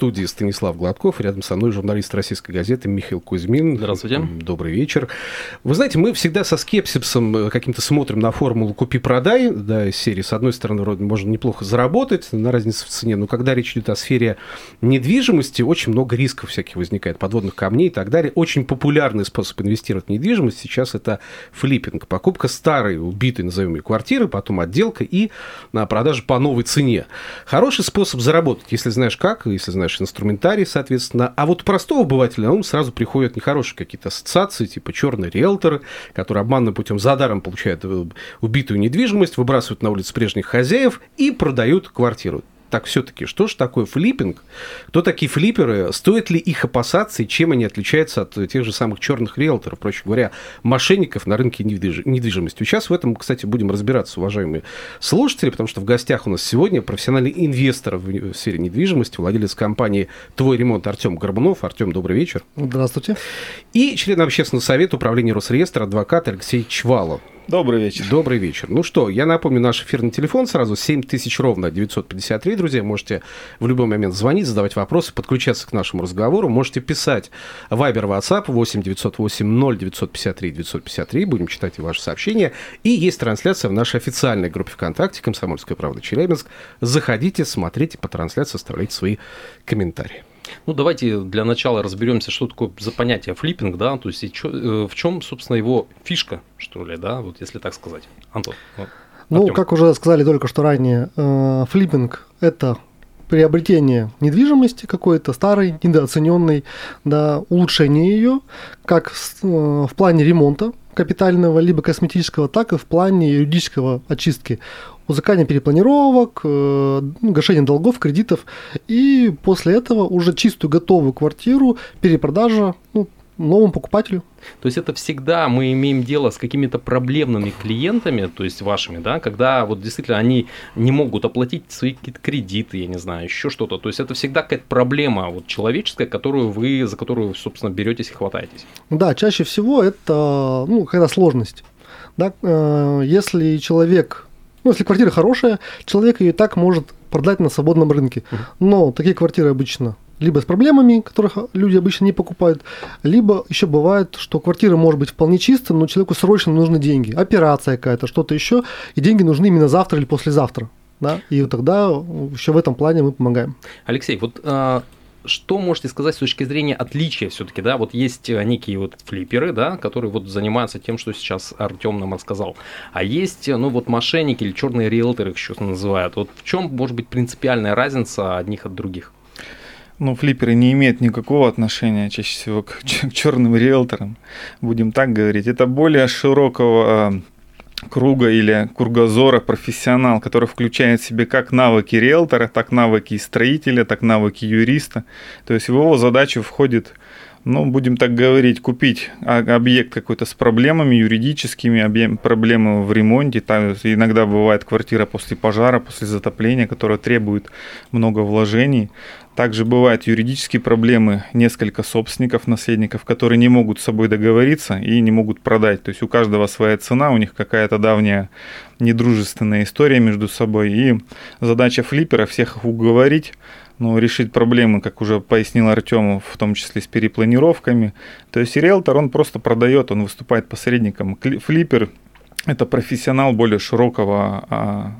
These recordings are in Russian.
студии Станислав Гладков, рядом со мной журналист российской газеты Михаил Кузьмин. Здравствуйте. Добрый вечер. Вы знаете, мы всегда со скепсисом э, каким-то смотрим на формулу «купи-продай», да, из серии. С одной стороны, вроде можно неплохо заработать на разнице в цене, но когда речь идет о сфере недвижимости, очень много рисков всяких возникает, подводных камней и так далее. Очень популярный способ инвестировать в недвижимость сейчас это флиппинг. Покупка старой, убитой, назовем ее, квартиры, потом отделка и на продажу по новой цене. Хороший способ заработать, если знаешь как, если знаешь наш инструментарий, соответственно. А вот простого обывателя он сразу приходят нехорошие какие-то ассоциации, типа черный риэлтор, который обманным путем за даром получает э, убитую недвижимость, выбрасывают на улицу прежних хозяев и продают квартиру так все-таки, что же такое флиппинг? Кто такие флипперы? Стоит ли их опасаться и чем они отличаются от тех же самых черных риэлторов, проще говоря, мошенников на рынке недвижимости? Сейчас в этом, кстати, будем разбираться, уважаемые слушатели, потому что в гостях у нас сегодня профессиональный инвестор в сфере недвижимости, владелец компании «Твой ремонт» Артем Горбунов. Артем, добрый вечер. Здравствуйте. И член общественного совета управления Росреестра, адвокат Алексей Чвалов. Добрый вечер. Добрый вечер. Ну что, я напомню наш эфирный телефон сразу 7000 ровно 953, друзья. Можете в любой момент звонить, задавать вопросы, подключаться к нашему разговору. Можете писать Viber, WhatsApp 8 908 0 953 953. Будем читать и ваши сообщения. И есть трансляция в нашей официальной группе ВКонтакте «Комсомольская правда Челябинск». Заходите, смотрите по трансляции, оставляйте свои комментарии. Ну, давайте для начала разберемся, что такое за понятие флиппинг, да, то есть чё, э, в чем, собственно, его фишка, что ли, да, вот если так сказать. Антон. Вот. Ну, как уже сказали только что ранее, э, флиппинг – это приобретение недвижимости какой-то старой, недооцененной, да, улучшение ее, как э, в плане ремонта капитального либо косметического, так и в плане юридического очистки. Музыкальных перепланировок, э, ну, гашение долгов, кредитов, и после этого уже чистую готовую квартиру, перепродажа ну, новому покупателю. То есть это всегда мы имеем дело с какими-то проблемными клиентами, то есть вашими, да, когда вот действительно они не могут оплатить свои какие-то кредиты, я не знаю, еще что-то. То есть это всегда какая-то проблема вот человеческая, которую вы, за которую, собственно, беретесь и хватаетесь. Да, чаще всего это, ну, когда сложность. Да, э, если человек ну, если квартира хорошая, человек ее и так может продать на свободном рынке. Но такие квартиры обычно либо с проблемами, которых люди обычно не покупают, либо еще бывает, что квартира может быть вполне чистая, но человеку срочно нужны деньги, операция какая-то, что-то еще, и деньги нужны именно завтра или послезавтра. Да? И тогда еще в этом плане мы помогаем. Алексей, вот а, что можете сказать с точки зрения отличия все-таки, да, вот есть э, некие вот флипперы, да, которые вот занимаются тем, что сейчас Артем нам рассказал, а есть, ну вот мошенники или черные риэлторы их еще называют, вот в чем может быть принципиальная разница одних от других? Ну, флипперы не имеют никакого отношения чаще всего к, к черным риэлторам, будем так говорить. Это более широкого круга или кругозора профессионал, который включает в себе как навыки риэлтора, так навыки строителя, так навыки юриста. То есть в его задачу входит ну, будем так говорить, купить объект какой-то с проблемами юридическими, проблемы в ремонте. Там иногда бывает квартира после пожара, после затопления, которая требует много вложений. Также бывают юридические проблемы, несколько собственников, наследников, которые не могут с собой договориться и не могут продать. То есть у каждого своя цена, у них какая-то давняя недружественная история между собой. И задача флиппера всех уговорить, ну, решить проблемы, как уже пояснил Артем, в том числе с перепланировками. То есть риэлтор, он просто продает, он выступает посредником. Флиппер это профессионал более широкого, а,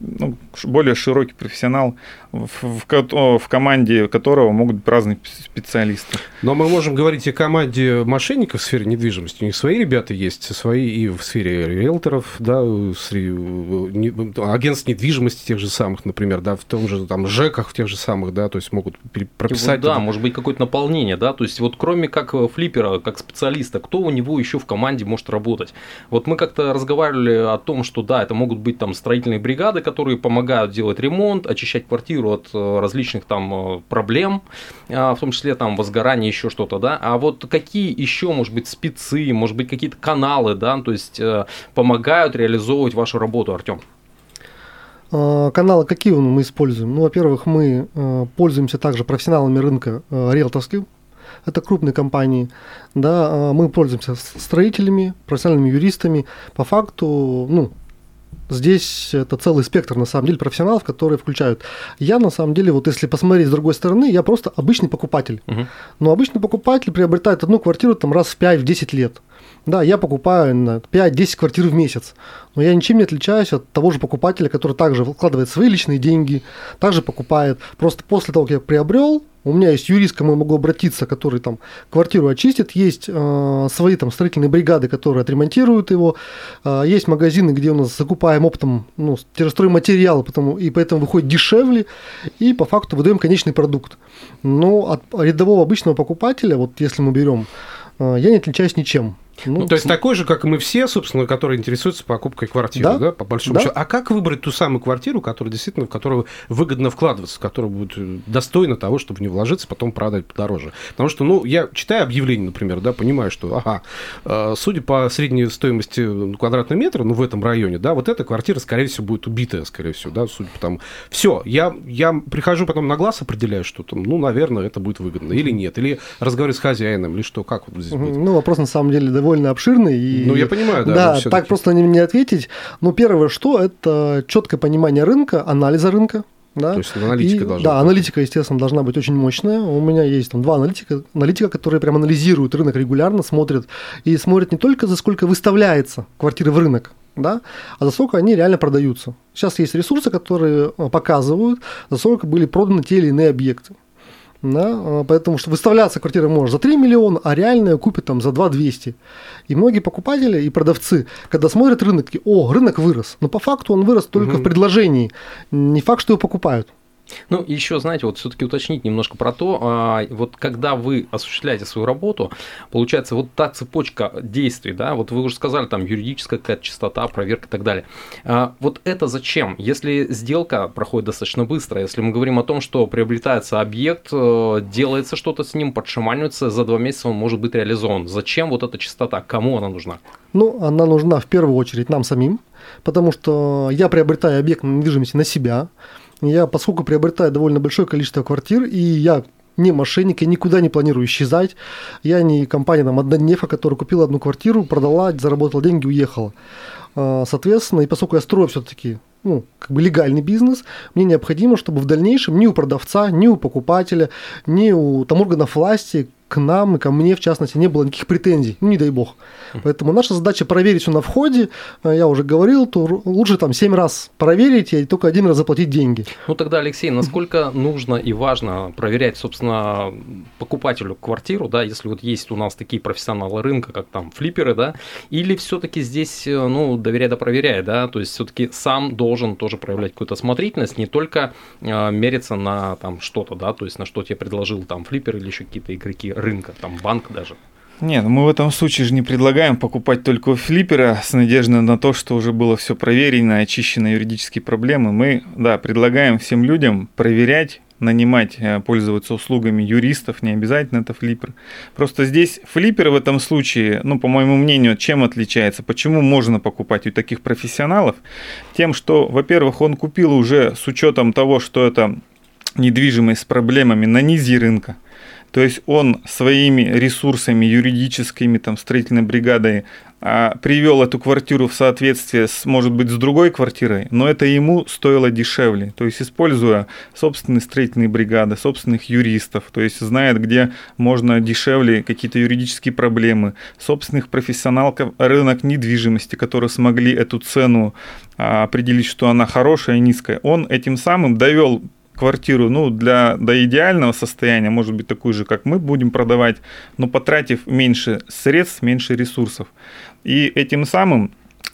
ну, более широкий профессионал, в, в, в команде которого могут быть разные специалисты. Но мы можем говорить о команде мошенников в сфере недвижимости. У них свои ребята есть, свои и в сфере риэлторов, да, агентств недвижимости тех же самых, например, да, в том же там ЖЭКах в тех же самых, да, то есть могут прописать. Вот, да, может быть какое-то наполнение, да, то есть вот кроме как флиппера, как специалиста, кто у него еще в команде может работать? Вот мы как-то разговаривали о том, что да, это могут быть там строительные бригады, которые помогают делать ремонт, очищать квартиру от э, различных там э, проблем, а, в том числе там возгорание, еще что-то, да. А вот какие еще, может быть, спецы, может быть, какие-то каналы, да, то есть э, помогают реализовывать вашу работу, Артем? А, каналы какие мы используем? Ну, во-первых, мы пользуемся также профессионалами рынка риэлторских, это крупные компании, да, а, мы пользуемся строителями, профессиональными юристами. По факту, ну, Здесь это целый спектр, на самом деле, профессионалов, которые включают. Я, на самом деле, вот если посмотреть с другой стороны, я просто обычный покупатель. Угу. Но обычный покупатель приобретает одну квартиру там раз в 5-10 лет. Да, я покупаю на 5-10 квартир в месяц, но я ничем не отличаюсь от того же покупателя, который также вкладывает свои личные деньги, также покупает. Просто после того, как я приобрел, у меня есть юрист, к кому я могу обратиться, который там квартиру очистит, есть э, свои там строительные бригады, которые отремонтируют его, э, есть магазины, где у нас закупаем оптом ну, стройматериалы, потому, и поэтому выходит дешевле, и по факту выдаем конечный продукт. Но от рядового обычного покупателя, вот если мы берем, э, я не отличаюсь ничем. Ну, ну, то есть такой же, как и мы все, собственно, которые интересуются покупкой квартиры, да, да по большому да. счету. А как выбрать ту самую квартиру, которая действительно, в которую выгодно вкладываться, в которую будет э, достойно того, чтобы не вложиться, потом продать подороже? Потому что, ну, я читаю объявление, например, да, понимаю, что, ага, э, судя по средней стоимости квадратного метра, ну, в этом районе, да, вот эта квартира, скорее всего, будет убитая, скорее всего, да, судя по тому. Все, я, я прихожу потом на глаз, определяю, что там, ну, наверное, это будет выгодно, или нет, или разговариваю с хозяином, или что, как вот здесь будет? Ну, вопрос на самом деле довольно обширный. И, ну, я понимаю, да. Да, так просто не, не ответить. Но первое, что это четкое понимание рынка, анализа рынка. Да? То есть аналитика и, должна Да, быть. аналитика, естественно, должна быть очень мощная. У меня есть там два аналитика, аналитика, которые прям анализируют рынок регулярно, смотрят. И смотрят не только за сколько выставляется квартиры в рынок, да, а за сколько они реально продаются. Сейчас есть ресурсы, которые э, показывают, за сколько были проданы те или иные объекты. Да? А, поэтому что выставляться квартира может за 3 миллиона, а реальная купит там за 2 200. И многие покупатели и продавцы, когда смотрят рынок, такие, о, рынок вырос. Но по факту он вырос только угу. в предложении. Не факт, что его покупают. Ну, еще, знаете, вот все-таки уточнить немножко про то, а, вот когда вы осуществляете свою работу, получается, вот та цепочка действий, да, вот вы уже сказали, там, юридическая какая-то чистота, проверка и так далее. А, вот это зачем? Если сделка проходит достаточно быстро, если мы говорим о том, что приобретается объект, э, делается что-то с ним, подшаманивается, за два месяца он может быть реализован. Зачем вот эта чистота? Кому она нужна? Ну, она нужна в первую очередь нам самим, потому что я приобретаю объект недвижимости на себя, я, поскольку приобретаю довольно большое количество квартир, и я не мошенник, я никуда не планирую исчезать. Я не компания там однодневка, которая купила одну квартиру, продала, заработала деньги, уехала. А, соответственно, и поскольку я строю все-таки ну, как бы легальный бизнес, мне необходимо, чтобы в дальнейшем ни у продавца, ни у покупателя, ни у там органов власти к нам и ко мне, в частности, не было никаких претензий, ну, не дай бог. Поэтому наша задача проверить все на входе, а, я уже говорил, то лучше там 7 раз проверить и только один раз заплатить деньги. Ну тогда, Алексей, насколько нужно и важно проверять, собственно, покупателю квартиру, да, если вот есть у нас такие профессионалы рынка, как там флиперы, да, или все-таки здесь, э, ну, доверяй да проверяй, да, то есть все-таки сам должен тоже проявлять какую-то осмотрительность, не только э, мериться на там что-то, да, то есть на что тебе предложил там флиппер или еще какие-то игроки рынка, там банк даже. Нет, мы в этом случае же не предлагаем покупать только у флиппера с надеждой на то, что уже было все проверено, очищено юридические проблемы. Мы, да, предлагаем всем людям проверять нанимать, э, пользоваться услугами юристов, не обязательно это флиппер. Просто здесь флиппер в этом случае, ну, по моему мнению, чем отличается, почему можно покупать у таких профессионалов? Тем, что, во-первых, он купил уже с учетом того, что это недвижимость с проблемами на низе рынка. То есть он своими ресурсами юридическими, там, строительной бригадой а, привел эту квартиру в соответствие с, может быть, с другой квартирой, но это ему стоило дешевле. То есть используя собственные строительные бригады, собственных юристов, то есть знает, где можно дешевле какие-то юридические проблемы, собственных профессионалов рынок недвижимости, которые смогли эту цену а, определить, что она хорошая и низкая. Он этим самым довел квартиру, ну, для, до идеального состояния, может быть, такую же, как мы будем продавать, но потратив меньше средств, меньше ресурсов. И этим самым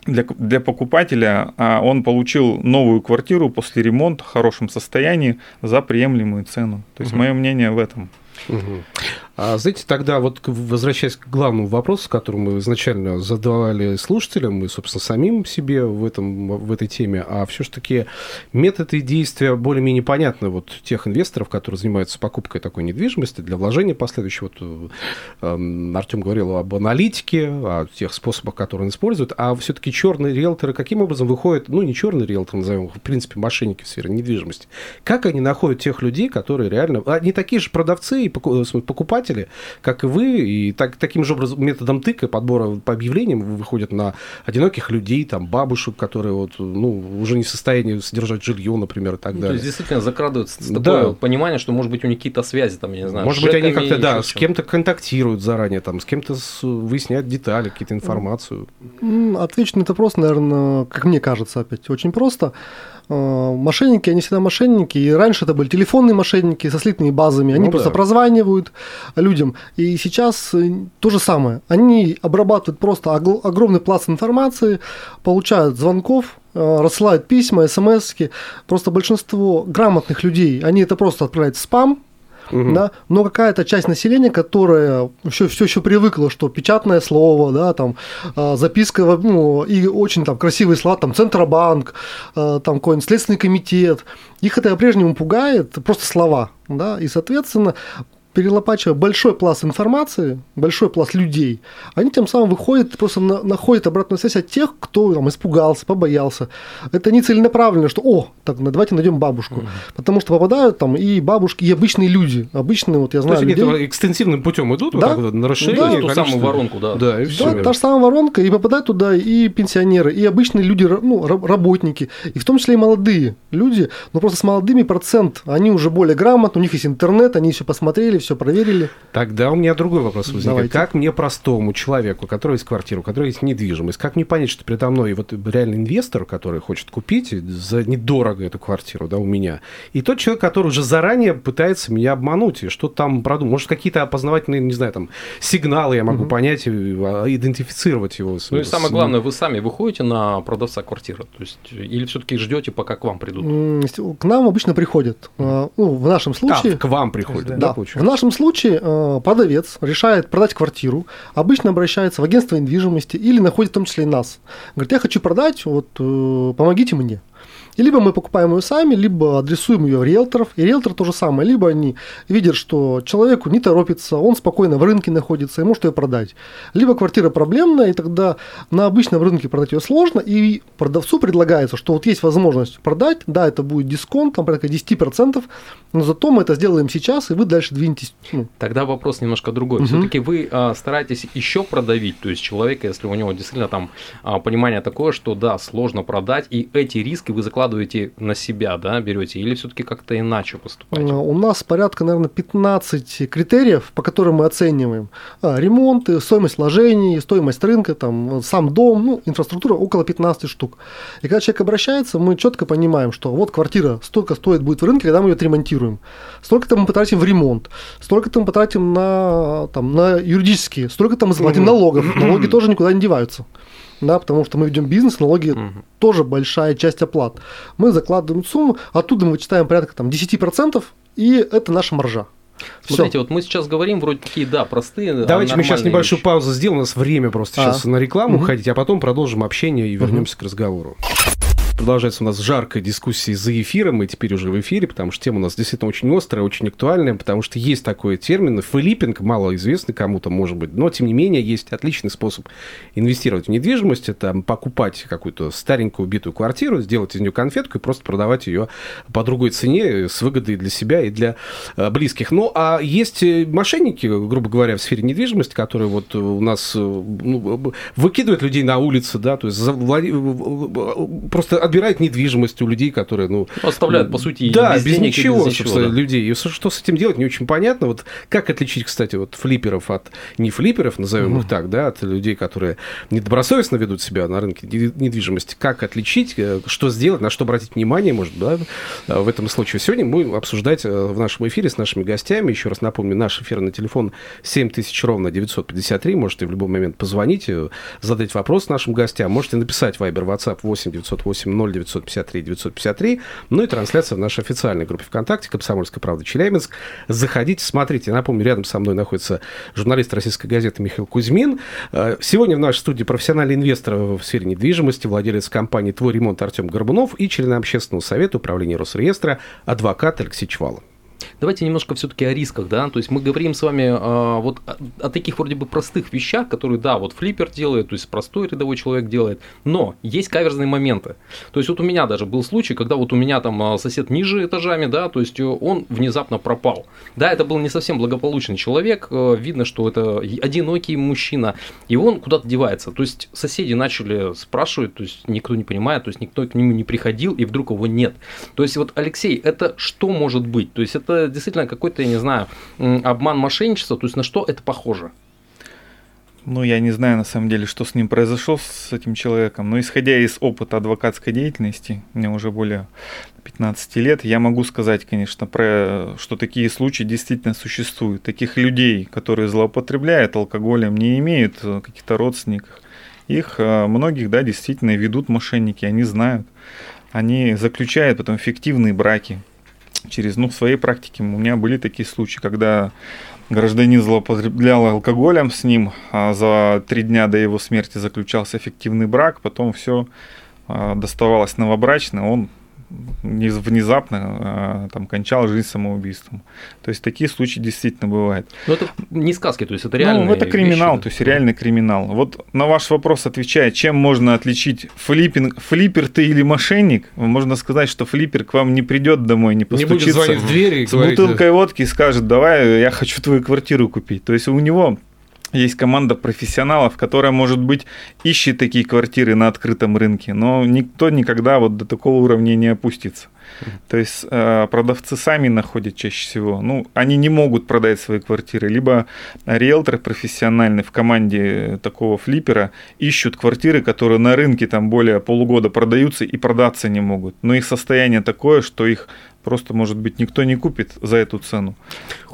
для, для покупателя а, он получил новую квартиру после ремонта в хорошем состоянии за приемлемую цену. То есть, угу. мое мнение в этом. Угу. А, знаете, тогда вот возвращаясь к главному вопросу, который мы изначально задавали слушателям и, собственно, самим себе в, этом, в этой теме, а все-таки методы действия более-менее понятны вот тех инвесторов, которые занимаются покупкой такой недвижимости для вложения последующего. Вот, э, Артем говорил об аналитике, о тех способах, которые он использует, а все-таки черные риэлторы каким образом выходят, ну, не черные риэлторы, назовем их, в принципе, мошенники в сфере недвижимости, как они находят тех людей, которые реально... Они такие же продавцы и покупатели, как и вы, и так, таким же образом методом тыка, подбора по объявлениям выходят на одиноких людей, там, бабушек, которые вот, ну, уже не в состоянии содержать жилье, например, и так ну, далее. То есть, действительно, закрадывается такое да. понимание, что, может быть, у них какие-то связи, там, я не знаю, Может быть, они как-то, да, с кем-то контактируют заранее, там, с кем-то выясняют детали, какие-то информацию. Отвечу на это просто, наверное, как мне кажется, опять, очень просто. Э, мошенники, они всегда мошенники. И раньше это были телефонные мошенники со слитыми базами. Они ну, просто да. прозванивают людям. И сейчас э, то же самое. Они обрабатывают просто огромный пласт информации, получают звонков, э, рассылают письма, смс -ки. Просто большинство грамотных людей, они это просто отправляют в спам, угу. да, но какая-то часть населения, которая все, все еще привыкла, что печатное слово, да, там, а, записка, ну, и очень там красивые слова, там, Центробанк, там, какой-нибудь Следственный комитет, их это по-прежнему пугает, просто слова, да, и, соответственно, перелопачивая большой пласт информации, большой пласт людей, они тем самым выходят, просто на, находят обратную связь от тех, кто там испугался, побоялся. Это не целенаправленно, что, о, так, давайте найдем бабушку. Mm-hmm. Потому что попадают там и бабушки, и обычные люди. Обычные, вот я знаю, То есть людей... они экстенсивным путем идут да? вот так, на расширение да, ту самую воронку, да. Да, и все. Да, та же самая воронка, и попадают туда и пенсионеры, и обычные люди, ну, работники, и в том числе и молодые люди, но просто с молодыми процент, они уже более грамотны, у них есть интернет, они все посмотрели, все проверили. Тогда у меня другой вопрос возникает. Давайте. Как мне простому человеку, у которого есть квартира, у которого есть недвижимость, как мне понять, что передо мной вот реальный инвестор, который хочет купить за недорого эту квартиру, да, у меня, и тот человек, который уже заранее пытается меня обмануть, и что там продумать. Может, какие-то опознавательные, не знаю, там, сигналы я могу угу. понять, а, идентифицировать его. Ну и самое главное, вы сами выходите на продавца квартиры, то есть, или все-таки ждете, пока к вам придут? К нам обычно приходят. А, ну, в нашем случае... А, к вам приходят, да, да в нашем случае э, продавец решает продать квартиру, обычно обращается в агентство недвижимости или находит в том числе и нас. Говорит, я хочу продать, вот э, помогите мне. И либо мы покупаем ее сами, либо адресуем ее в риэлторов. И риэлтор то же самое. Либо они видят, что человеку не торопится, он спокойно в рынке находится и может ее продать. Либо квартира проблемная, и тогда на обычном рынке продать ее сложно, и продавцу предлагается, что вот есть возможность продать, да, это будет дисконт, там порядка 10%, но зато мы это сделаем сейчас, и вы дальше двинетесь. Ну. Тогда вопрос немножко другой. Угу. Все-таки вы а, стараетесь еще продавить, то есть человека, если у него действительно там а, понимание такое, что да, сложно продать, и эти риски вы закладываете перекладываете на себя, да, берете, или все-таки как-то иначе поступаете? У нас порядка, наверное, 15 критериев, по которым мы оцениваем а, ремонты, стоимость вложений, стоимость рынка, там, сам дом, ну, инфраструктура около 15 штук. И когда человек обращается, мы четко понимаем, что вот квартира столько стоит будет в рынке, когда мы ее отремонтируем. Столько-то мы потратим в ремонт, столько-то мы потратим на, там, на юридические, столько-то мы заплатим налогов. Налоги тоже никуда не деваются да, потому что мы ведем бизнес, налоги угу. тоже большая часть оплат. Мы закладываем сумму, оттуда мы вычитаем порядка там, 10%, и это наша маржа. Смотрите, Всё. вот мы сейчас говорим вроде такие, да, простые. Давайте мы сейчас небольшую вещи. паузу сделаем, у нас время просто а. сейчас на рекламу угу. ходить, а потом продолжим общение и вернемся угу. к разговору. Продолжается у нас жаркая дискуссия за эфиром, мы теперь уже в эфире, потому что тема у нас действительно очень острая, очень актуальная, потому что есть такой термин, флиппинг, малоизвестный кому-то, может быть, но, тем не менее, есть отличный способ инвестировать в недвижимость, это покупать какую-то старенькую убитую квартиру, сделать из нее конфетку и просто продавать ее по другой цене с выгодой для себя и для э, близких. Ну, а есть э, мошенники, грубо говоря, в сфере недвижимости, которые вот у нас э, ну, выкидывают людей на улицы, да, то есть просто отбирает недвижимость у людей, которые, ну... Оставляют, по сути, да, без, без ничего, без собственно, да. людей. И что с этим делать, не очень понятно. Вот как отличить, кстати, вот флиперов от не флиперов, назовем их так, да, от людей, которые недобросовестно ведут себя на рынке недвижимости. Как отличить, э, что сделать, на что обратить внимание, может, да, э, в этом случае. Сегодня мы обсуждать э, в нашем эфире с нашими гостями. Еще раз напомню, наш эфирный телефон 7000 ровно 953. Можете в любой момент позвонить, задать вопрос нашим гостям. Можете написать Viber, WhatsApp 8 908 953 953, ну и трансляция в нашей официальной группе ВКонтакте «Комсомольская правда Челябинск». Заходите, смотрите. Напомню, рядом со мной находится журналист российской газеты Михаил Кузьмин. Э, сегодня в нашей студии профессиональный инвестор в сфере недвижимости, владелец компании «Твой ремонт» Артем Горбунов и член общественного совета управления Росреестра адвокат Алексей Чвалов. Давайте немножко все-таки о рисках, да, то есть мы говорим с вами э, вот о, о таких вроде бы простых вещах, которые, да, вот флиппер делает, то есть простой рядовой человек делает, но есть каверзные моменты. То есть вот у меня даже был случай, когда вот у меня там а, сосед ниже этажами, да, то есть он внезапно пропал. Да, это был не совсем благополучный человек, э, видно, что это одинокий мужчина, и он куда-то девается. То есть соседи начали спрашивать, то есть никто не понимает, то есть никто к нему не приходил, и вдруг его нет. То есть вот, Алексей, это что может быть? То есть это действительно какой-то, я не знаю, обман мошенничества, то есть на что это похоже? Ну, я не знаю на самом деле, что с ним произошло, с этим человеком, но исходя из опыта адвокатской деятельности, мне уже более 15 лет, я могу сказать, конечно, про, что такие случаи действительно существуют. Таких людей, которые злоупотребляют алкоголем, не имеют э, каких-то родственников. Их э, многих, да, действительно ведут мошенники, они знают. Они заключают потом фиктивные браки, через, ну, в своей практике. У меня были такие случаи, когда гражданин злоупотреблял алкоголем с ним, а за три дня до его смерти заключался эффективный брак, потом все а, доставалось новобрачно, он внезапно а, там кончал жизнь самоубийством. То есть такие случаи действительно бывают. Но это не сказки, то есть это реально. Ну, это криминал, вещи, то есть реальный криминал. Вот на ваш вопрос отвечая, чем можно отличить флиппинг, флиппер ты или мошенник, можно сказать, что флиппер к вам не придет домой, не постучится. Не будет звонить в двери с бутылкой водки и скажет, давай, я хочу твою квартиру купить. То есть у него есть команда профессионалов, которая, может быть, ищет такие квартиры на открытом рынке, но никто никогда вот до такого уровня не опустится. То есть э, продавцы сами находят чаще всего. Ну, они не могут продать свои квартиры. Либо риэлторы профессиональные в команде такого флиппера ищут квартиры, которые на рынке там более полугода продаются и продаться не могут. Но их состояние такое, что их просто, может быть, никто не купит за эту цену.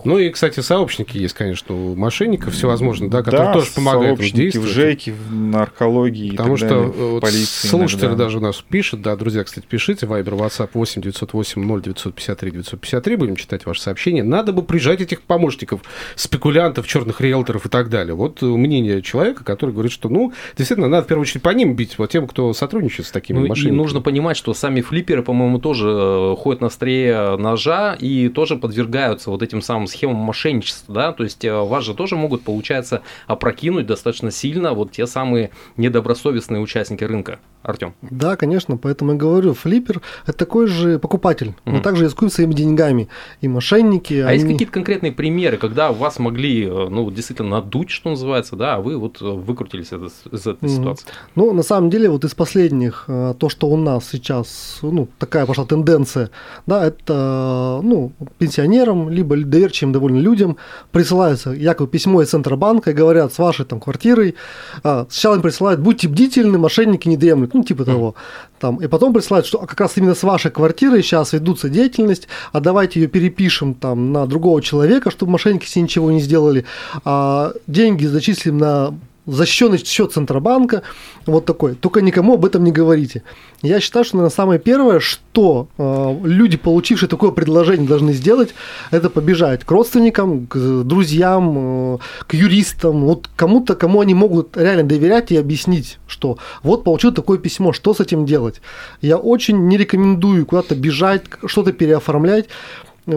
Ну и, кстати, сообщники есть, конечно, у мошенников всевозможные, да, которые да, тоже помогают им действовать. в ЖЭКе, в наркологии Потому и так что далее, вот полиции иногда. даже у нас пишут, да, друзья, кстати, пишите, Вайбер, WhatsApp 8 908 0 953 953, будем читать ваши сообщения. Надо бы прижать этих помощников, спекулянтов, черных риэлторов и так далее. Вот мнение человека, который говорит, что, ну, действительно, надо в первую очередь по ним бить, вот тем, кто сотрудничает с такими ну, мошенниками. И нужно понимать, что сами флипперы, по-моему, тоже э, ходят на острие ножа и тоже подвергаются вот этим самым схемам мошенничества, да, то есть э, вас же тоже могут, получается, опрокинуть достаточно сильно вот те самые недобросовестные участники рынка. Артем. Да, конечно, поэтому я говорю, флиппер – это такой же покупатель, угу. он также рискует своими деньгами. И мошенники… А они... есть какие-то конкретные примеры, когда вас могли, э, ну, действительно надуть, что называется, да, а вы вот э, выкрутились из, этой угу. ситуации? Ну, на самом деле, вот из последних, то, что у нас сейчас, ну, такая пошла тенденция, да, это, ну, пенсионерам, либо доверчивым довольно людям присылается якобы письмо из Центробанка и говорят, с вашей там квартирой, сначала им присылают, будьте бдительны, мошенники не дремлют, ну, типа того. Там, и потом присылают, что как раз именно с вашей квартиры сейчас ведутся деятельность, а давайте ее перепишем там на другого человека, чтобы мошенники себе ничего не сделали, а деньги зачислим на защищенный счет Центробанка, вот такой. Только никому об этом не говорите. Я считаю, что, наверное, самое первое, что э, люди, получившие такое предложение, должны сделать, это побежать к родственникам, к друзьям, э, к юристам, вот кому-то, кому они могут реально доверять и объяснить, что вот получил такое письмо, что с этим делать. Я очень не рекомендую куда-то бежать, что-то переоформлять,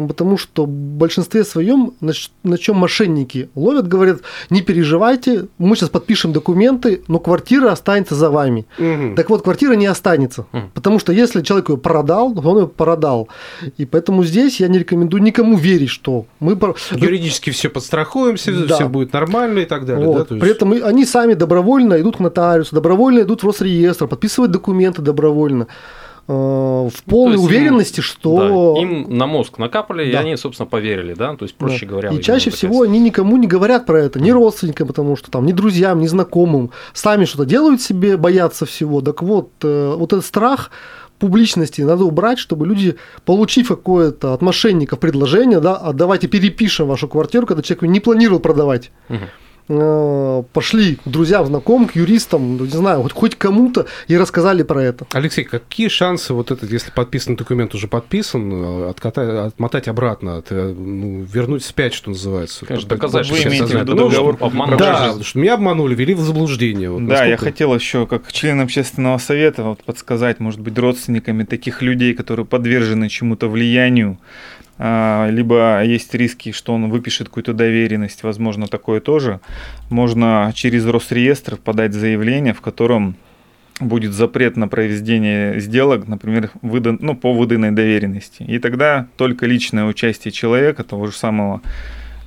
потому что в большинстве своем, на, на чем мошенники ловят, говорят, не переживайте, мы сейчас подпишем документы, но квартира останется за вами. Угу. Так вот, квартира не останется, угу. потому что если человек ее продал, то он ее продал. И поэтому здесь я не рекомендую никому верить, что мы... Юридически все подстрахуемся, да. все будет нормально и так далее. Вот. Да? есть... При этом они сами добровольно идут к нотариусу, добровольно идут в Росреестр, подписывают документы добровольно. Э, в полной есть уверенности, им, что... Да, им на мозг накапали, да. и они, собственно, поверили, да, то есть, проще да. говоря... И чаще всего они никому не говорят про это, ни родственникам, потому что там, ни друзьям, ни знакомым, сами что-то делают себе, боятся всего. Так вот, э, вот этот страх публичности надо убрать, чтобы люди, получив какое-то от мошенников предложение, да, а давайте перепишем вашу квартиру, когда человек не планировал продавать. Угу пошли к друзьям, знакомым, к юристам, ну, не знаю, хоть, хоть кому-то и рассказали про это. Алексей, какие шансы вот этот, если подписанный документ уже подписан, э, откатать, отмотать обратно, от, э, ну, вернуть вспять, что называется? Конечно, доказать, Вы что имеете в виду договор договор обманул. Да, что меня обманули, ввели в заблуждение. Вот Да, я насколько- хотел еще, как член общественного совета, вот подсказать, может быть, родственниками таких людей, которые подвержены чему-то влиянию, либо есть риски, что он выпишет какую-то доверенность, возможно, такое тоже. Можно через Росреестр подать заявление, в котором будет запрет на проведение сделок, например, выдан, ну, по выданной доверенности. И тогда только личное участие человека, того же самого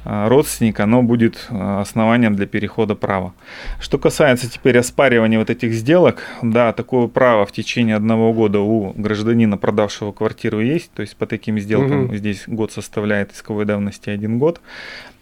а, родственника, оно будет а, основанием для перехода права. Что касается теперь оспаривания вот этих сделок, да, такое право в течение одного года у гражданина, продавшего квартиру, есть. То есть по таким сделкам Мгм. здесь год составляет исковой давности один год.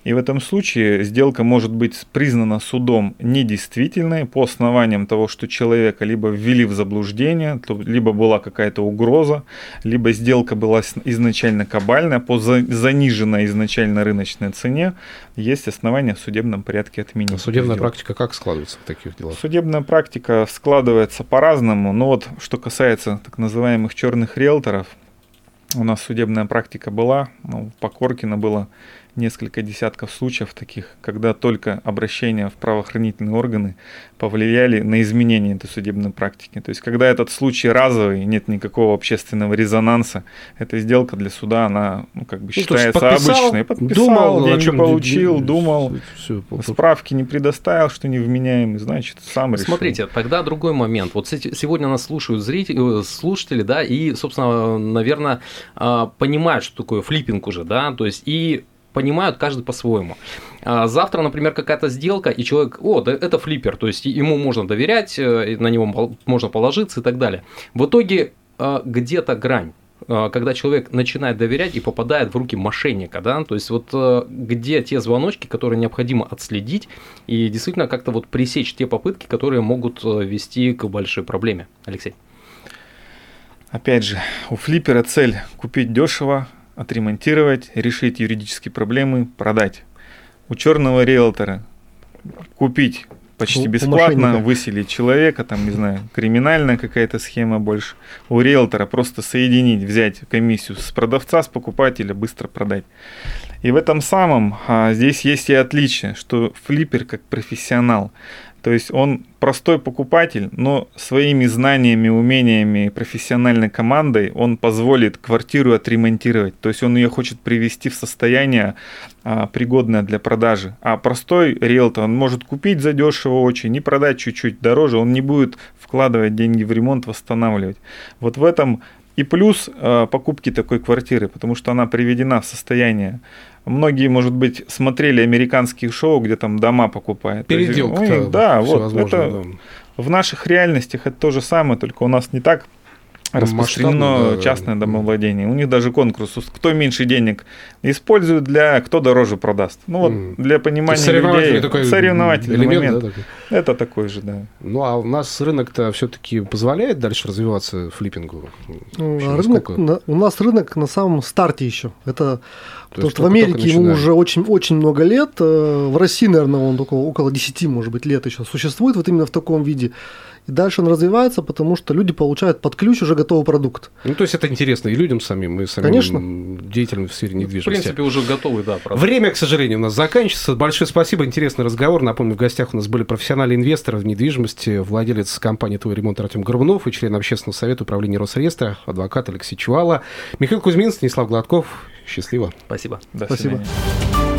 И в этом случае сделка может быть признана судом недействительной по основаниям того, что человека либо ввели в заблуждение, либо была какая-то угроза, либо сделка была изначально кабальная по за- заниженной изначально рыночной цене, есть основания в судебном порядке отменить. А Судебная практика как складывается в таких делах? Судебная практика складывается по-разному, но вот что касается так называемых черных риэлторов, у нас судебная практика была, ну, по Коркину было несколько десятков случаев таких, когда только обращения в правоохранительные органы повлияли на изменение этой судебной практики. То есть, когда этот случай разовый, нет никакого общественного резонанса, эта сделка для суда, она ну, как бы Ну, считается подписал, обычной. Подписал, думал, о деньги чем получил, думал, Все, справки не предоставил, что невменяемый, значит, сам решил. Смотрите, тогда другой момент. Вот сегодня нас слушают зрители, э, слушатели, да, и, собственно, наверное, а, понимают, что такое флиппинг уже, да, то есть и понимают каждый по-своему. А Завтра, например, какая-то сделка, и человек, о, да это флиппер, то есть ему можно доверять, э, на него можно положиться и так далее. В итоге а, где-то грань а, когда человек начинает доверять и попадает в руки мошенника, да, то есть вот э, где те звоночки, которые необходимо отследить и действительно как-то вот пресечь те попытки, которые могут э, вести к большой проблеме. Алексей. Опять же, у флиппера цель купить дешево, отремонтировать, решить юридические проблемы, продать. У черного риэлтора купить почти У- у бесплатно, выселить человека, там, не знаю, криминальная какая-то схема больше. У риэлтора просто соединить, взять комиссию с продавца, с покупателя, быстро продать. И в этом самом а, здесь есть и отличие, что флиппер как профессионал. То есть он простой покупатель, но своими знаниями, умениями и профессиональной командой он позволит квартиру отремонтировать. То есть он ее хочет привести в состояние а, пригодное для продажи. А простой риэлтор, он может купить задешево очень и продать чуть-чуть дороже. Он не будет вкладывать деньги в ремонт, восстанавливать. Вот в этом и плюс э, покупки такой квартиры, потому что она приведена в состояние. Многие, может быть, смотрели американские шоу, где там дома покупают. Переделка. ой, Да, вот это в наших реальностях это то же самое, только у нас не так распространено Масштабно, да. частное домовладение. У них даже конкурс, кто меньше денег использует для, кто дороже продаст. Ну вот для понимания Соревновательный людей, такой соревновательный элемент, момент. да, такой. Это такой же, да. Ну, а у нас рынок-то все-таки позволяет дальше развиваться флиппингу? Ну, Вообще, а рынок, на- у нас рынок на самом старте еще. Это потому есть что в Америке ему уже очень, очень много лет. э, В России, наверное, он только около 10, может быть, лет еще существует вот именно в таком виде. И дальше он развивается, потому что люди получают под ключ уже готовый продукт. Ну, то есть это интересно и людям самим, и самим Конечно. деятелям в сфере В недвижимости. принципе, уже готовы, да, продать. Время, к сожалению, у нас заканчивается. Большое спасибо, интересный разговор. Напомню, в гостях у нас были профессиональные инвесторы в недвижимости, владелец компании «Твой ремонт» Артем Горбунов и член общественного совета управления Росреестра, адвокат Алексей Чувала, Михаил Кузьмин, Станислав Гладков. Счастливо. Спасибо. До Спасибо. свидания.